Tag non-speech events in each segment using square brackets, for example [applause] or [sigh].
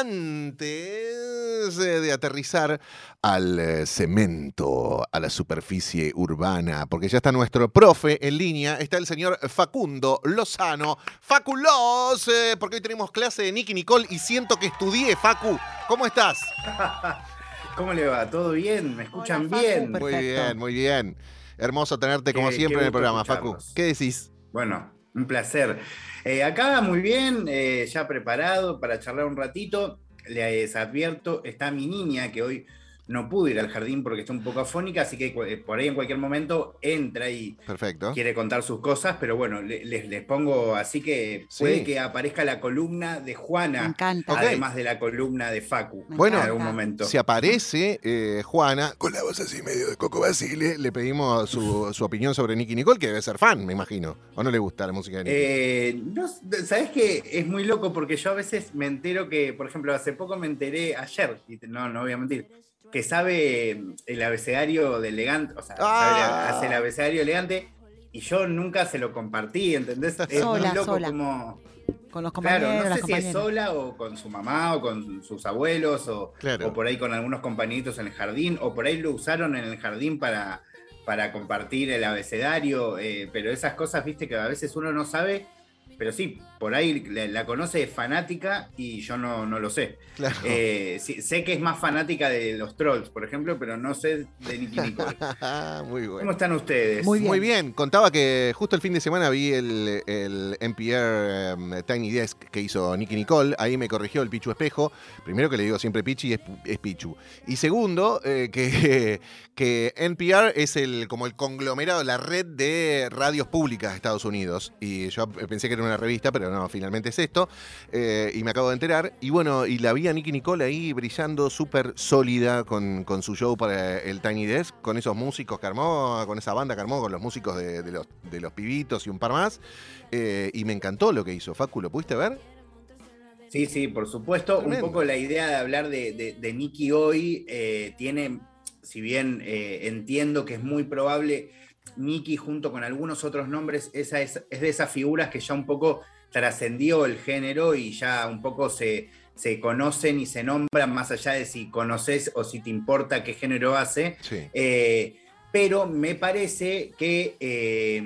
antes eh, de aterrizar al eh, cemento, a la superficie urbana, porque ya está nuestro profe en línea, está el señor Facundo Lozano. Faculos, eh, porque hoy tenemos clase de Nicky Nicole y siento que estudié, Facu. ¿Cómo estás? [laughs] ¿Cómo le va? ¿Todo bien? ¿Me escuchan Hola, Facu, bien? perfecto. Muy bien, muy bien. Hermoso tenerte como Qué- siempre qué en el programa, Facu. ¿Qué decís? Bueno, un placer. Eh, acá muy bien, eh, ya preparado para charlar un ratito. Les advierto, está mi niña que hoy no pudo ir al jardín porque está un poco afónica, así que eh, por ahí en cualquier momento entra y Perfecto. quiere contar sus cosas, pero bueno, le- les, les pongo así que Sí. puede que aparezca la columna de Me Juana, encanta. Ok. además de la columna de Facu, Me Bueno, en encanta. algún momento. Si aparece eh, Juana, con la voz así medio de Coco Basile, le pedimos su, su opinión sobre Nicky Nicole, que debe ser fan, me imagino. ¿O no le gusta la música de Nicky? Eh, no, ¿Sabes qué? Es muy loco porque yo a veces me entero que, por ejemplo, hace poco me enteré, ayer, y no, no voy a mentir, que sabe el abecedario de elegante, o sea, sabe- Ah. hace el abecedario elegante, y yo nunca se lo compartí, ¿entendés? Es Sola, muy loco sola. como. Con los compañeros, Claro, no sé si es sola o con su mamá o con sus abuelos o, Claro. o por ahí con algunos compañeritos en el jardín o por ahí lo usaron en el jardín para, para compartir el abecedario, eh, pero esas cosas, viste, que a veces uno no sabe, pero sí, por ahí la, la conoce, es fanática y yo no, no lo sé. Claro. Eh, sí, sé que es más fanática de los trolls, por ejemplo, pero no sé de Nicky Nicole. [laughs] Muy bueno. ¿Cómo están ustedes? Muy bien. Muy bien, contaba que justo el fin de semana vi el, el NPR em, Tiny Desk que hizo Nicky Nicole, ahí me corrigió el Pichu Espejo, primero que le digo siempre Pichi es, es Pichu, y segundo eh, que, [laughs] que NPR es el, como el conglomerado, la red de radios públicas de Estados Unidos, y yo pensé que era una revista, pero no, finalmente es esto, eh, y me acabo de enterar, y bueno, y la vi a Nicky Nicole ahí brillando súper sólida con, con su show para el Tiny Desk, con esos músicos que armó, con esa banda que armó, con los músicos de, de los, de los pibitos y un par más, eh, y me encantó lo que hizo. Facu, ¿lo pudiste ver? Sí, sí, por supuesto. Tremendo. Un poco la idea de hablar de, de, de Nicky hoy eh, tiene, si bien eh, entiendo que es muy probable, Nicky junto con algunos otros nombres, esa es, es de esas figuras que ya un poco trascendió el género y ya un poco se, se conocen y se nombran más allá de si conoces o si te importa qué género hace. Sí. Eh, pero me parece que eh,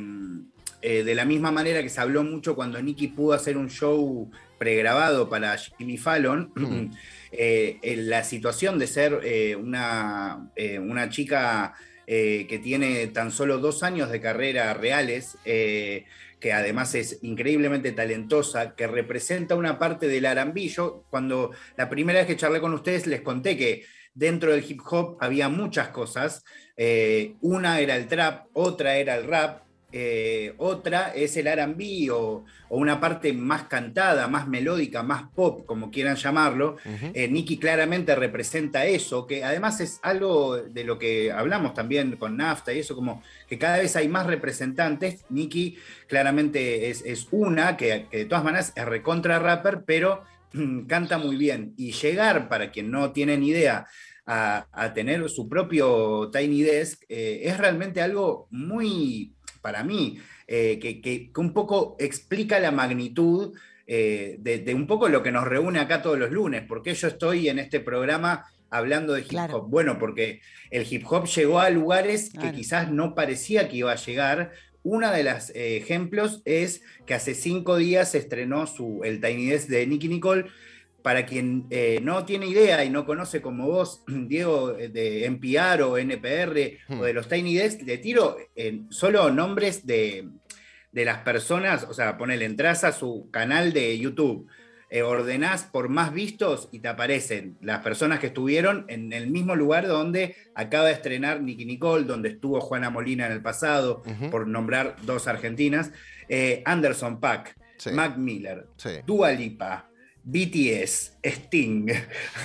eh, de la misma manera que se habló mucho cuando Nicky pudo hacer un show pregrabado para Jimmy Fallon, Mm. [clears throat] eh, la situación de ser una, una chica eh, que tiene tan solo dos años de carrera reales, eh, que además es increíblemente talentosa, que representa una parte del. Yo cuando la primera vez que charlé con ustedes les conté que dentro del hip hop había muchas cosas. Eh, una era el trap, otra era el rap, eh, otra es el RB o, o una parte más cantada, más melódica, más pop, como quieran llamarlo. Eh, Nicky claramente representa eso, que además es algo de lo que hablamos también con NAFTA y eso, como que cada vez hay más representantes. Nicky claramente es, es una, que, que de todas maneras es recontra rapper, pero mm, canta muy bien. Y llegar, para quien no tiene ni idea, a, a tener su propio Tiny Desk eh, es realmente algo muy, para mí, eh, que, que- que un poco explica la magnitud eh, de, de un poco lo que nos reúne acá todos los lunes, porque yo estoy en este programa hablando de hip Claro. hop. Bueno, porque el hip hop llegó a lugares que quizás no parecía que iba a llegar. Uno de los eh, ejemplos es que hace cinco días se estrenó su, el Tiny Desk de Nicky Nicole. Para quien eh, no tiene idea y no conoce como vos, [clears throat] Diego, eh, de NPR o NPR Hmm. o de los Tiny Desk, le tiro eh, solo nombres de, de las personas, o sea, ponele, entras a su canal de YouTube, eh, ordenás por más vistos y te aparecen las personas que estuvieron en el mismo lugar donde acaba de estrenar Nicky Nicole, donde estuvo Juana Molina en el pasado, por nombrar dos argentinas, Anderson Pack, Sí, Mac Miller, sí. Dua Lipa, BTS, Sting, [laughs]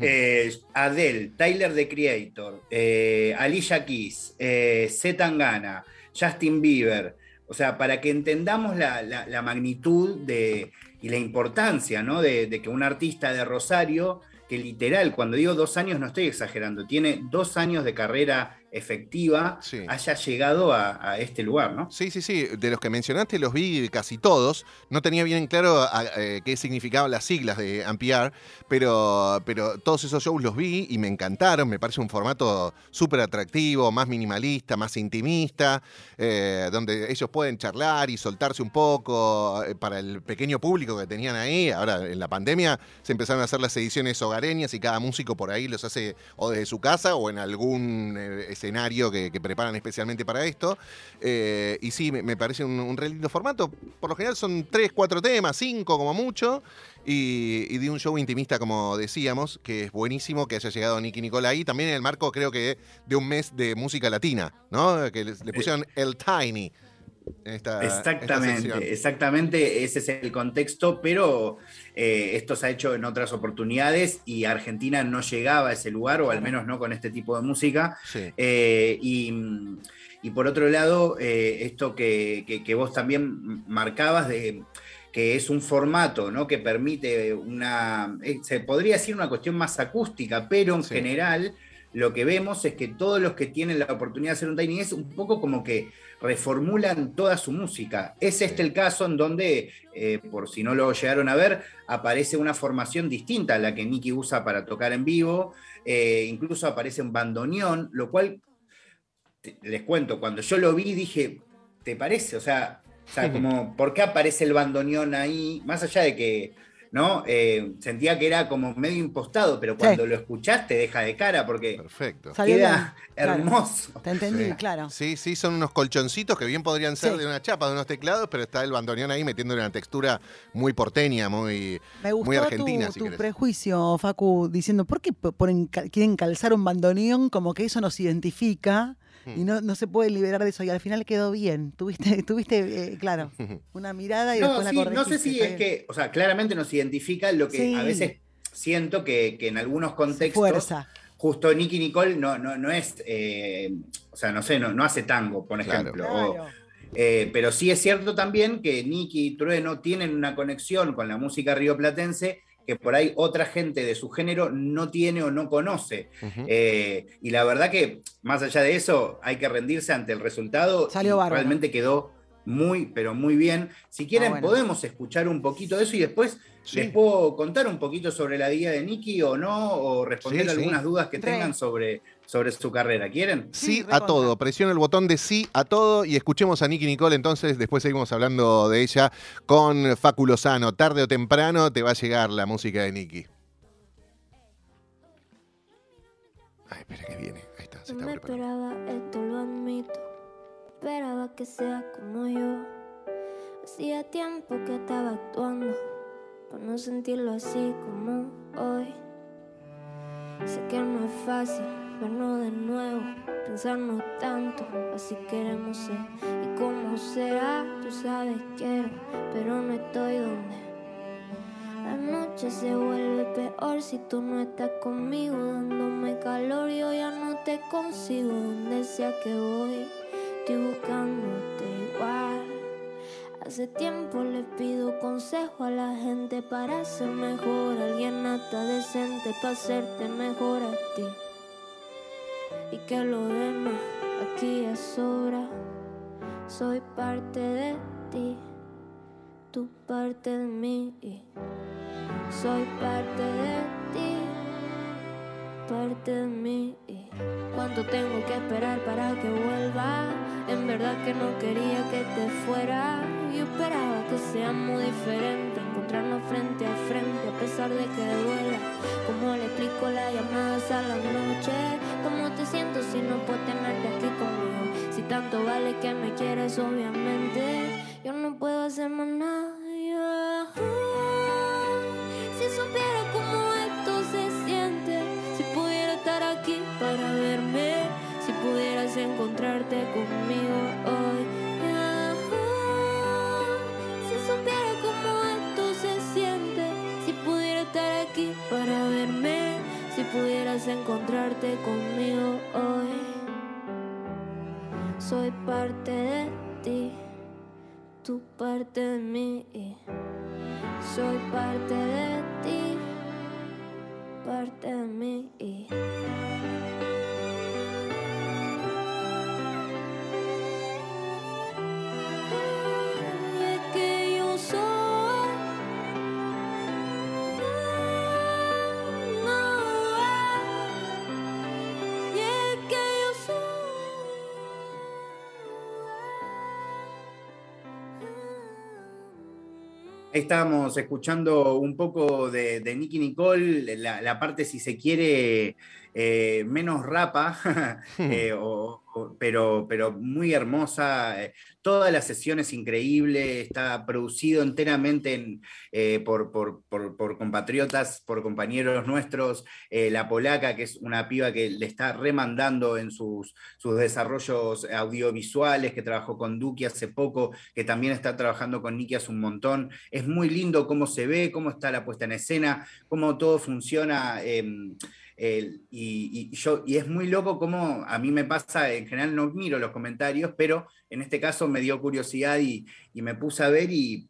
eh, Adele, Tyler the Creator, eh, Alicia Keys, eh, Z Tangana, Justin Bieber. O sea, para que entendamos la, la- la magnitud de, y la importancia ¿no? de, de que un artista de Rosario, que literal, cuando digo dos años no estoy exagerando, tiene dos años de carrera efectiva haya llegado a, este lugar, ¿no? Sí, sí, sí. De los que mencionaste los vi casi todos. No tenía bien claro eh, qué significaban las siglas de Ampiar, pero, pero todos esos shows los vi y me encantaron. Me parece un formato súper atractivo, más minimalista, más intimista, eh, donde ellos pueden charlar y soltarse un poco eh, para el pequeño público que tenían ahí. Ahora, en la pandemia se empezaron a hacer las ediciones hogareñas y cada músico por ahí los hace o desde su casa o en algún escenario que, preparan especialmente para esto. Eh, y sí, me, parece un, un, re lindo formato. Por lo general son tres, cuatro temas, cinco como mucho. Y, de un show intimista, como decíamos, que es buenísimo que haya llegado Nicky Nicola ahí. También en el marco, creo que, de un mes de música latina, ¿no? Que le, pusieron el Tiny. Exactamente, exactamente, ese es el contexto, pero eh, esto se ha hecho en otras oportunidades y Argentina no llegaba a ese lugar, o al menos no con este tipo de música. Eh, y, por otro lado, eh, esto que, vos también marcabas de que es un formato ¿no? que permite una, se podría decir una cuestión más acústica, pero en general lo que vemos es que todos los que tienen la oportunidad de hacer un Tiny es un poco como que reformulan toda su música. Es este el caso en donde, eh, por si no lo llegaron a ver, aparece una formación distinta a la que Nicky usa para tocar en vivo, eh, incluso aparece un bandoneón, lo cual, les cuento, cuando yo lo vi dije, ¿te parece? O sea, o sea, como, ¿por qué aparece el bandoneón ahí? Más allá de que, ¿no? Eh, sentía que era como medio impostado, pero cuando lo escuchaste deja de cara porque Perfecto. queda hermoso. Te entendí, claro. Sí, sí, son unos colchoncitos que bien podrían ser de una chapa, de unos teclados, pero está el bandoneón ahí metiéndole una textura muy porteña, muy, Me gustó muy argentina. Tu, tu prejuicio, Facu, diciendo, ¿por qué quieren calzar un bandoneón como que eso nos identifica? Y no, no se puede liberar de eso. Y al final quedó bien. Tuviste, [laughs] tuviste eh, claro, [laughs] una mirada y después la corregiste. No sé si es que, o sea, claramente nos identifica lo que a veces siento que, en algunos contextos. Fuerza. Justo Nicky Nicole no, no, no es, eh, o sea, no sé, no, no hace tango, por ejemplo. Eh, pero sí es cierto también que Nicky y Trueno tienen una conexión con la música rioplatense que por ahí otra gente de su género no tiene o no conoce. Eh, y la verdad que, más allá de eso, hay que rendirse ante el resultado. Salió Realmente quedó muy, pero muy bien. Si quieren, ah, podemos escuchar un poquito de eso y después les puedo contar un poquito sobre la vida de Nicky o no, o responder algunas dudas que tengan sobre, sobre su carrera. ¿Quieren? Sí, a todo. Presiona el botón de sí a todo y escuchemos a Nicky Nicole. Entonces, después seguimos hablando de ella con Facu Lozano. Tarde o temprano te va a llegar la música de Nicky. Ay, espera que viene. Ahí está, se está me esperaba, esto lo admito. Esperaba que sea como yo. Hacía tiempo que estaba actuando. Por no sentirlo así como hoy. Sé que no es fácil vernos de nuevo, pensarnos tanto, así queremos ser. ¿Y cómo será? Tú sabes, quiero, pero no estoy donde. La noche se vuelve peor si tú no estás conmigo, dándome calor. Yo ya no te consigo donde sea que voy, estoy buscándote igual. Hace tiempo le pido consejo a la gente para ser mejor, alguien hasta decente para hacerte mejor a ti y que lo demás aquí es sobra. Soy parte de ti, tú parte de mí. Soy parte de ti, parte de mí. ¿Cuánto tengo que esperar para que vuelva? En verdad que no quería que te fuera. Yo esperaba que seamos diferentes, encontrarnos frente a frente a pesar de que duela. Como le explico las llamadas a la noche? ¿Cómo te siento si no puedo tenerte aquí conmigo? Si tanto vale que me quieres, obviamente, yo no puedo hacer más nada. Estábamos escuchando un poco de, de Nicky Nicole, la, la parte, si se quiere, eh, menos rapa, [laughs] eh, o- o- pero, pero muy hermosa. eh, Toda la sesión es increíble, está producido enteramente en, eh, por, compatriotas, por compañeros nuestros. eh, la polaca, que es una piba que le está remandando en sus, sus desarrollos audiovisuales, que trabajó con Duki hace poco, que también está trabajando con Nicky hace un montón. Es muy lindo cómo se ve, cómo está la puesta en escena, cómo todo funciona. em, el- y, y yo, y es muy loco cómo a mí me pasa, en general no miro los comentarios, pero en este caso me dio curiosidad y, y me puse a ver y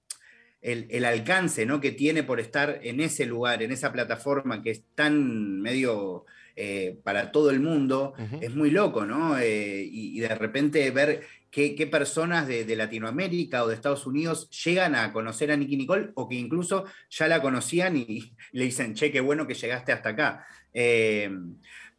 el, el alcance ¿no? que tiene por estar en ese lugar, en esa plataforma que es tan medio eh, para todo el mundo, es muy loco, ¿no? Eh, y, y de repente ver qué, qué personas de, de Latinoamérica o de Estados Unidos llegan a conocer a Nicky Nicole o que incluso ya la conocían y, [laughs] le dicen, che, qué bueno que llegaste hasta acá. Eh,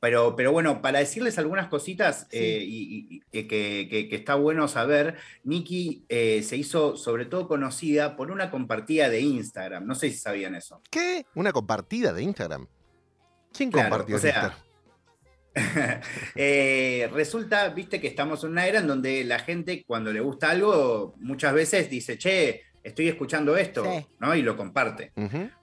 pero, pero bueno, para decirles algunas cositas Sí. eh, y, y- y que, que- que está bueno saber, Nicky eh, se hizo sobre todo conocida por una compartida de Instagram. No sé si sabían eso. ¿Qué? ¿Una compartida de Instagram? ¿Quién Claro, compartió o sea, Instagram? [laughs] Eh, resulta, viste, que estamos en una era en donde la gente, cuando le gusta algo, muchas veces dice, che, estoy escuchando esto, Sí. ¿no? Y lo comparte.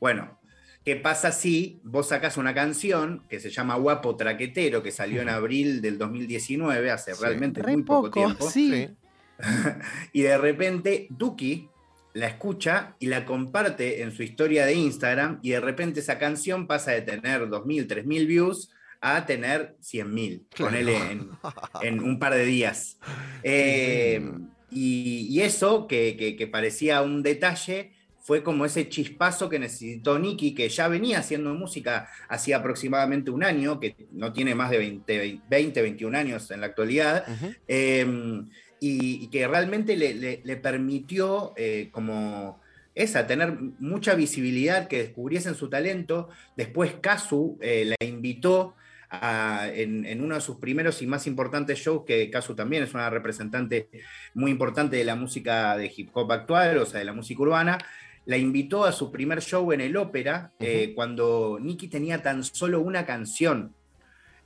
Bueno, ¿qué pasa si vos sacás una canción que se llama Guapo Traquetero, que salió en abril del 2019, hace Sí. realmente Re muy poco, poco, tiempo, sí. Sí. [laughs] y de repente Duki la escucha y la comparte en su historia de Instagram, y de repente esa canción pasa de tener 2.000, 3.000 views a tener 100.000, Claro. ponele en, [laughs] en un par de días. Eh, y, y eso, que, que- que parecía un detalle, fue como ese chispazo que necesitó Nicky, que ya venía haciendo música hacía aproximadamente un año, que no tiene más de 20, 20 21 años en la actualidad, eh, y, y que realmente le, le- le permitió eh, como esa, tener mucha visibilidad, que descubriesen su talento. Después Kazu eh, la invitó a- en, en uno de sus primeros y más importantes shows, que Kazu también es una representante muy importante de la música de hip hop actual, o sea, de la música urbana. La invitó a su primer show en el ópera, eh, cuando Nicky tenía tan solo una canción.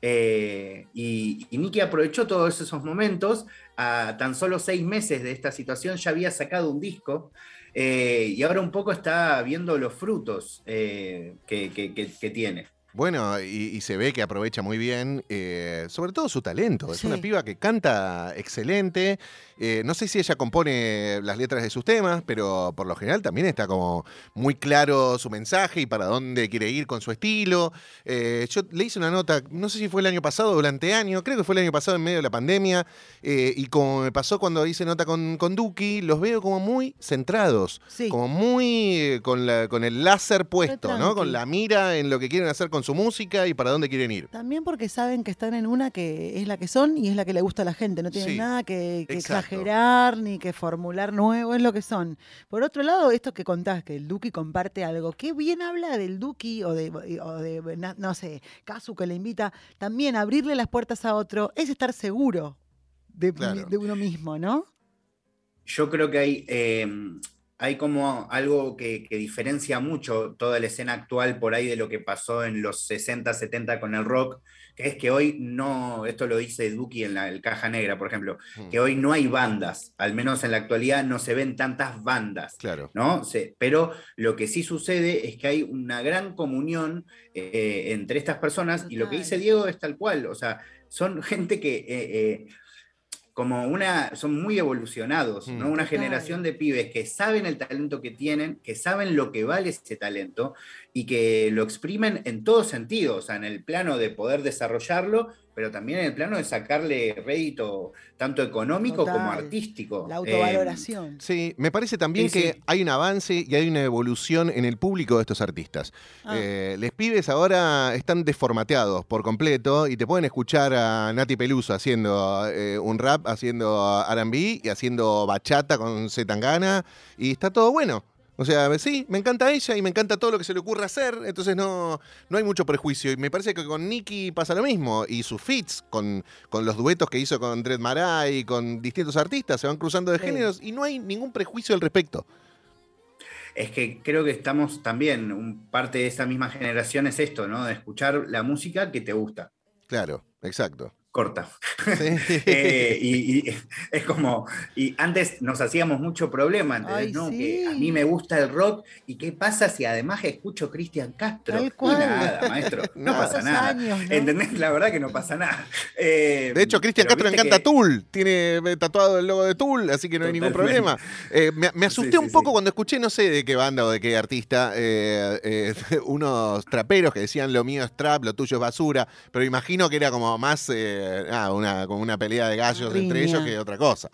Eh, y, y Nicky aprovechó todos esos momentos. A tan solo seis meses de esta situación ya había sacado un disco eh, y ahora un poco está viendo los frutos que, que- que- que tiene. Bueno, y, y se ve que aprovecha muy bien, eh, sobre todo su talento. Es Sí. una piba que canta excelente. Eh, no sé si ella compone las letras de sus temas, pero por lo general también está como muy claro su mensaje y para dónde quiere ir con su estilo. Eh, yo le hice una nota, no sé si fue el año pasado durante año, creo que fue el año pasado en medio de la pandemia, eh, y como me pasó cuando hice nota con, con Duki, los veo como muy centrados, Sí. como muy con, la- con el láser puesto, ¿no? Con la mira en lo que quieren hacer con su música y para dónde quieren ir. También porque saben que están en una que es la que son y es la que le gusta a la gente. No tienen Sí, nada que, exagerar ni que formular nuevo, es lo que son. Por otro lado, esto que contás, que el Duki comparte algo, qué bien habla del Duki o de, o de na- no sé, Kazu que le invita, también abrirle las puertas a otro es estar seguro de, Claro. de uno mismo, ¿no? Yo creo que hay, eh, hay como algo que, que diferencia mucho toda la escena actual por ahí de lo que pasó en los 60, 70 con el rock, que es que hoy no, esto lo dice Duki en la el Caja Negra, por ejemplo, Mm, que hoy no hay bandas, al menos en la actualidad no se ven tantas bandas. Claro. ¿no? Se- pero lo que sí sucede es que hay una gran comunión eh, entre estas personas y lo que dice Diego es tal cual, o sea, son gente que eh, eh, como una, son muy evolucionados, ¿no? Mm. Una generación de pibes que saben el talento que tienen, que saben lo que vale ese talento y que lo exprimen en todo sentido, o sea, en el plano de poder desarrollarlo, pero también en el plano de sacarle rédito tanto económico como artístico. La Eh, autovaloración. Sí, me parece también Sí, que sí. hay un avance y hay una evolución en el público de estos artistas. Ah. Eh, les pibes ahora están desformateados por completo y te pueden escuchar a Nati Peluso haciendo eh, un rap, haciendo RB y haciendo bachata con Zetangana y está todo bueno. O sea, sí, me encanta ella y me encanta todo lo que se le ocurra hacer, entonces no, no hay mucho prejuicio. Y me parece que con Nicky pasa lo mismo. Y sus feats, con, con los duetos que hizo con Dred Maray y con distintos artistas, se van cruzando de Sí. géneros y no hay ningún prejuicio al respecto. es que creo que estamos también, un, parte de esta misma generación es esto, ¿no? De escuchar la música que te gusta. Claro, exacto corta. [laughs] Eh, y, es como, y antes nos hacíamos mucho problema, ¿no? Que a mí me gusta el rock, y qué pasa si además escucho Cristian Castro. nada, maestro, [laughs] no, pasa nada. ¿Entendés? La verdad que no pasa nada. Eh, de hecho, Cristian Castro le encanta Tool, tiene tatuado el logo de Tool, así que no hay ningún problema. Eh, me, asusté un poco cuando escuché, no sé de qué banda o de qué artista, [laughs] unos traperos que decían lo mío es trap, lo tuyo es basura, pero imagino que era como más ah, una, como una pelea de gallos entre ellos que otra cosa.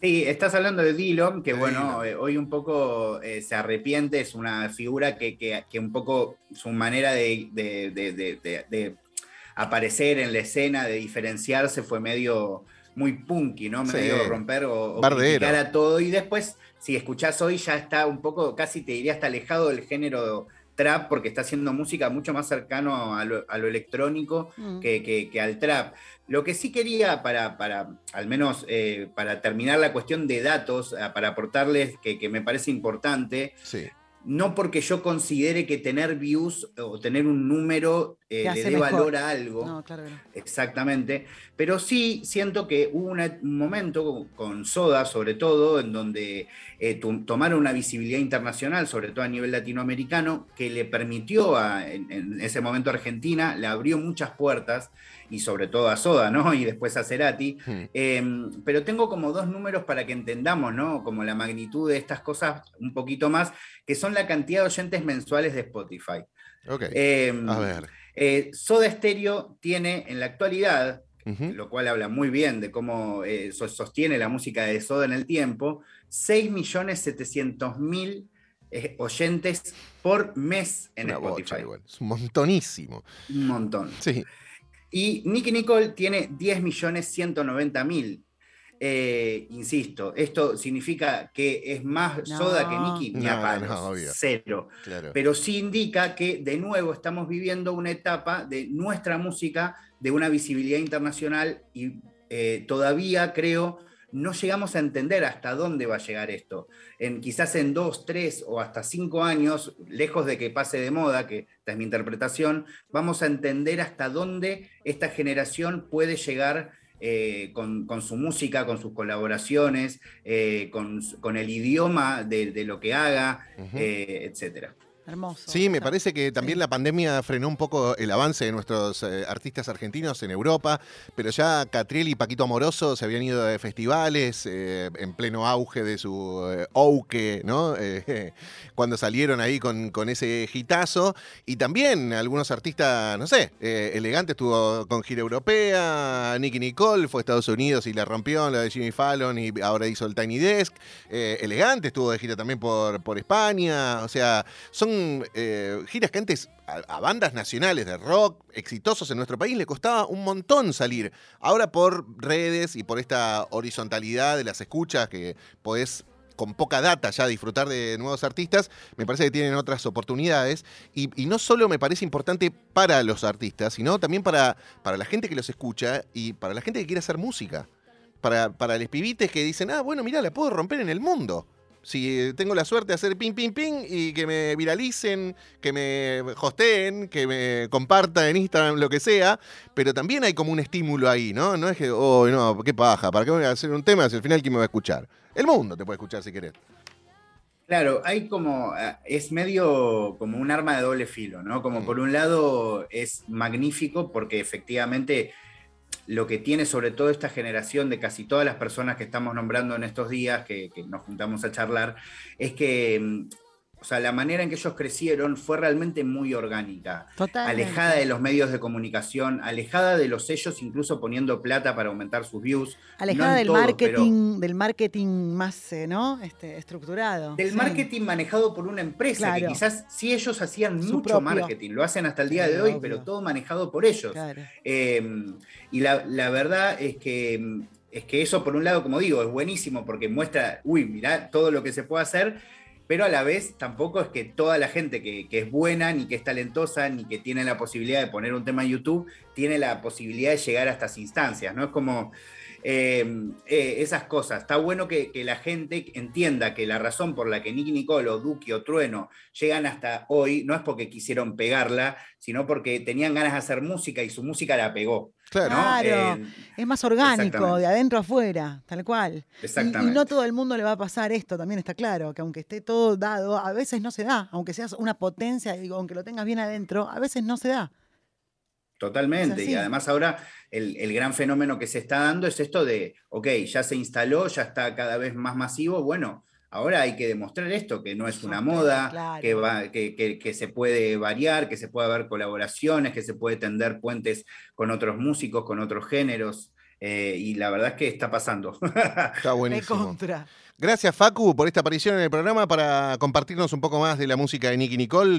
Sí, estás hablando de Dillon, que bueno, eh, hoy un poco eh, se arrepiente, es una figura que, que, un poco su manera de, de, aparecer en la escena, de diferenciarse, fue medio muy punky, ¿no? Medio romper o, o criticar a todo. Y después, si escuchás hoy, ya está un poco, casi te diría, hasta alejado del género trap porque está haciendo música mucho más cercano a lo, electrónico mm. que, al trap. Lo que sí quería, para, para al menos eh, para terminar la cuestión de datos, ah, para aportarles que, que me parece importante, sí no porque yo considere que tener views o tener un número eh, le dé valor a algo. No, claro Exactamente. Pero sí siento que hubo un momento con Soda, sobre todo, en donde eh, tomaron una visibilidad internacional, sobre todo a nivel latinoamericano, que le permitió a, en, ese momento a Argentina, le abrió muchas puertas y sobre todo a Soda, ¿no? [laughs] Y después a Cerati. Hmm. Em, pero tengo como dos números para que entendamos, ¿no? Como la magnitud de estas cosas un poquito más, que son la cantidad de oyentes mensuales de Spotify. Ok. Em, a ver. Eh, Soda Stereo tiene en la actualidad, lo cual habla muy bien de cómo eh, sostiene la música de Soda en el tiempo, 6.700.000 eh, oyentes por mes en Spotify. Es un montonísimo. Un montón. Sí. Y Nicky Nicole tiene 10.190.000. Eh, insisto, esto significa que es más soda que Nicky, ni a cero. Pero sí indica que de nuevo estamos viviendo una etapa de nuestra música, de una visibilidad internacional y eh, todavía creo no llegamos a entender hasta dónde va a llegar esto. En, quizás en dos, tres o hasta cinco años, lejos de que pase de moda, que esta es mi interpretación, vamos a entender hasta dónde esta generación puede llegar eh, con, su música, con sus colaboraciones, eh, con, el idioma de, lo que haga, eh, etcétera. Hermoso. Sí, me parece que también la pandemia frenó un poco el avance de nuestros eh, artistas argentinos en Europa, pero ya Catriel y Paquito Amoroso se habían ido de festivales eh, en pleno auge de su eh, Ouke, ¿no? [laughs] cuando salieron ahí con, con, ese hitazo. Y también algunos artistas, no sé, Elegante estuvo con gira europea, Nicky Nicole fue a Estados Unidos y la rompió, la de Jimmy Fallon y ahora hizo el Tiny Desk. Elegante estuvo de gira también por, por España, o sea, son eh, giras que antes a, bandas nacionales de rock exitosos en nuestro país le costaba un montón salir. Ahora por redes y por esta horizontalidad de las escuchas que podés con poca data ya disfrutar de nuevos artistas, me parece que tienen otras oportunidades. Y, no solo me parece importante para los artistas, sino también para, para la gente que los escucha y para la gente que quiere hacer música. Para, para los pibites que dicen, ah, bueno, mira, la puedo romper en el mundo si tengo la suerte de hacer ping, ping, ping y que me viralicen, que me hosteen, que me compartan en Instagram, lo que sea, pero también hay como un estímulo ahí, ¿no? No es que, oh, no, qué paja, ¿para qué voy a hacer un tema si al final quién me va a escuchar? El mundo te puede escuchar si querés. Claro, hay como, eh, es medio como un arma de doble filo, ¿no? Como mm. por un lado es magnífico porque efectivamente lo que tiene sobre todo esta generación de casi todas las personas que estamos nombrando en estos días, que, nos juntamos a charlar, es que mm, o sea, la manera en que ellos crecieron fue realmente muy orgánica. Alejada de los medios de comunicación, alejada de los sellos, incluso poniendo plata para aumentar sus views. Alejada del marketing, del marketing más eh, ¿no? este, estructurado. Del marketing manejado por una empresa, que quizás sí ellos hacían mucho marketing, lo hacen hasta el día de hoy, pero todo manejado por ellos. Em, y la, la verdad es que es que eso, por un lado, como digo, es buenísimo porque muestra, uy, mirá todo lo que se puede hacer, pero a la vez tampoco es que toda la gente que, es buena, ni que es talentosa, ni que tiene la posibilidad de poner un tema en YouTube, tiene la posibilidad de llegar a estas instancias, ¿no? Es como, eh, eh, esas cosas. Está bueno que, que, la gente entienda que la razón por la que Nicky Nicole o Duki o Trueno llegan hasta hoy no es porque quisieron pegarla, sino porque tenían ganas de hacer música y su música la pegó. Claro, eh, es más orgánico, de adentro a afuera, tal cual. Exactamente. Y, y, no todo el mundo le va a pasar esto, también está claro, que aunque esté todo dado, a veces no se da, aunque seas una potencia, y aunque lo tengas bien adentro, a veces no se da. Totalmente. Y además ahora el, el, gran fenómeno que se está dando es esto de, ok, ya se instaló, ya está cada vez más masivo, bueno, ahora hay que demostrar esto, que no es una moda, claro. que, va, que, que, que, se puede variar, que se puede haber colaboraciones, que se puede tender puentes con otros músicos, con otros géneros. Eh, y la verdad es que está pasando. [laughs] Está buenísimo. Gracias, Facu, por esta aparición en el programa para compartirnos un poco más de la música de Nicky Nicole.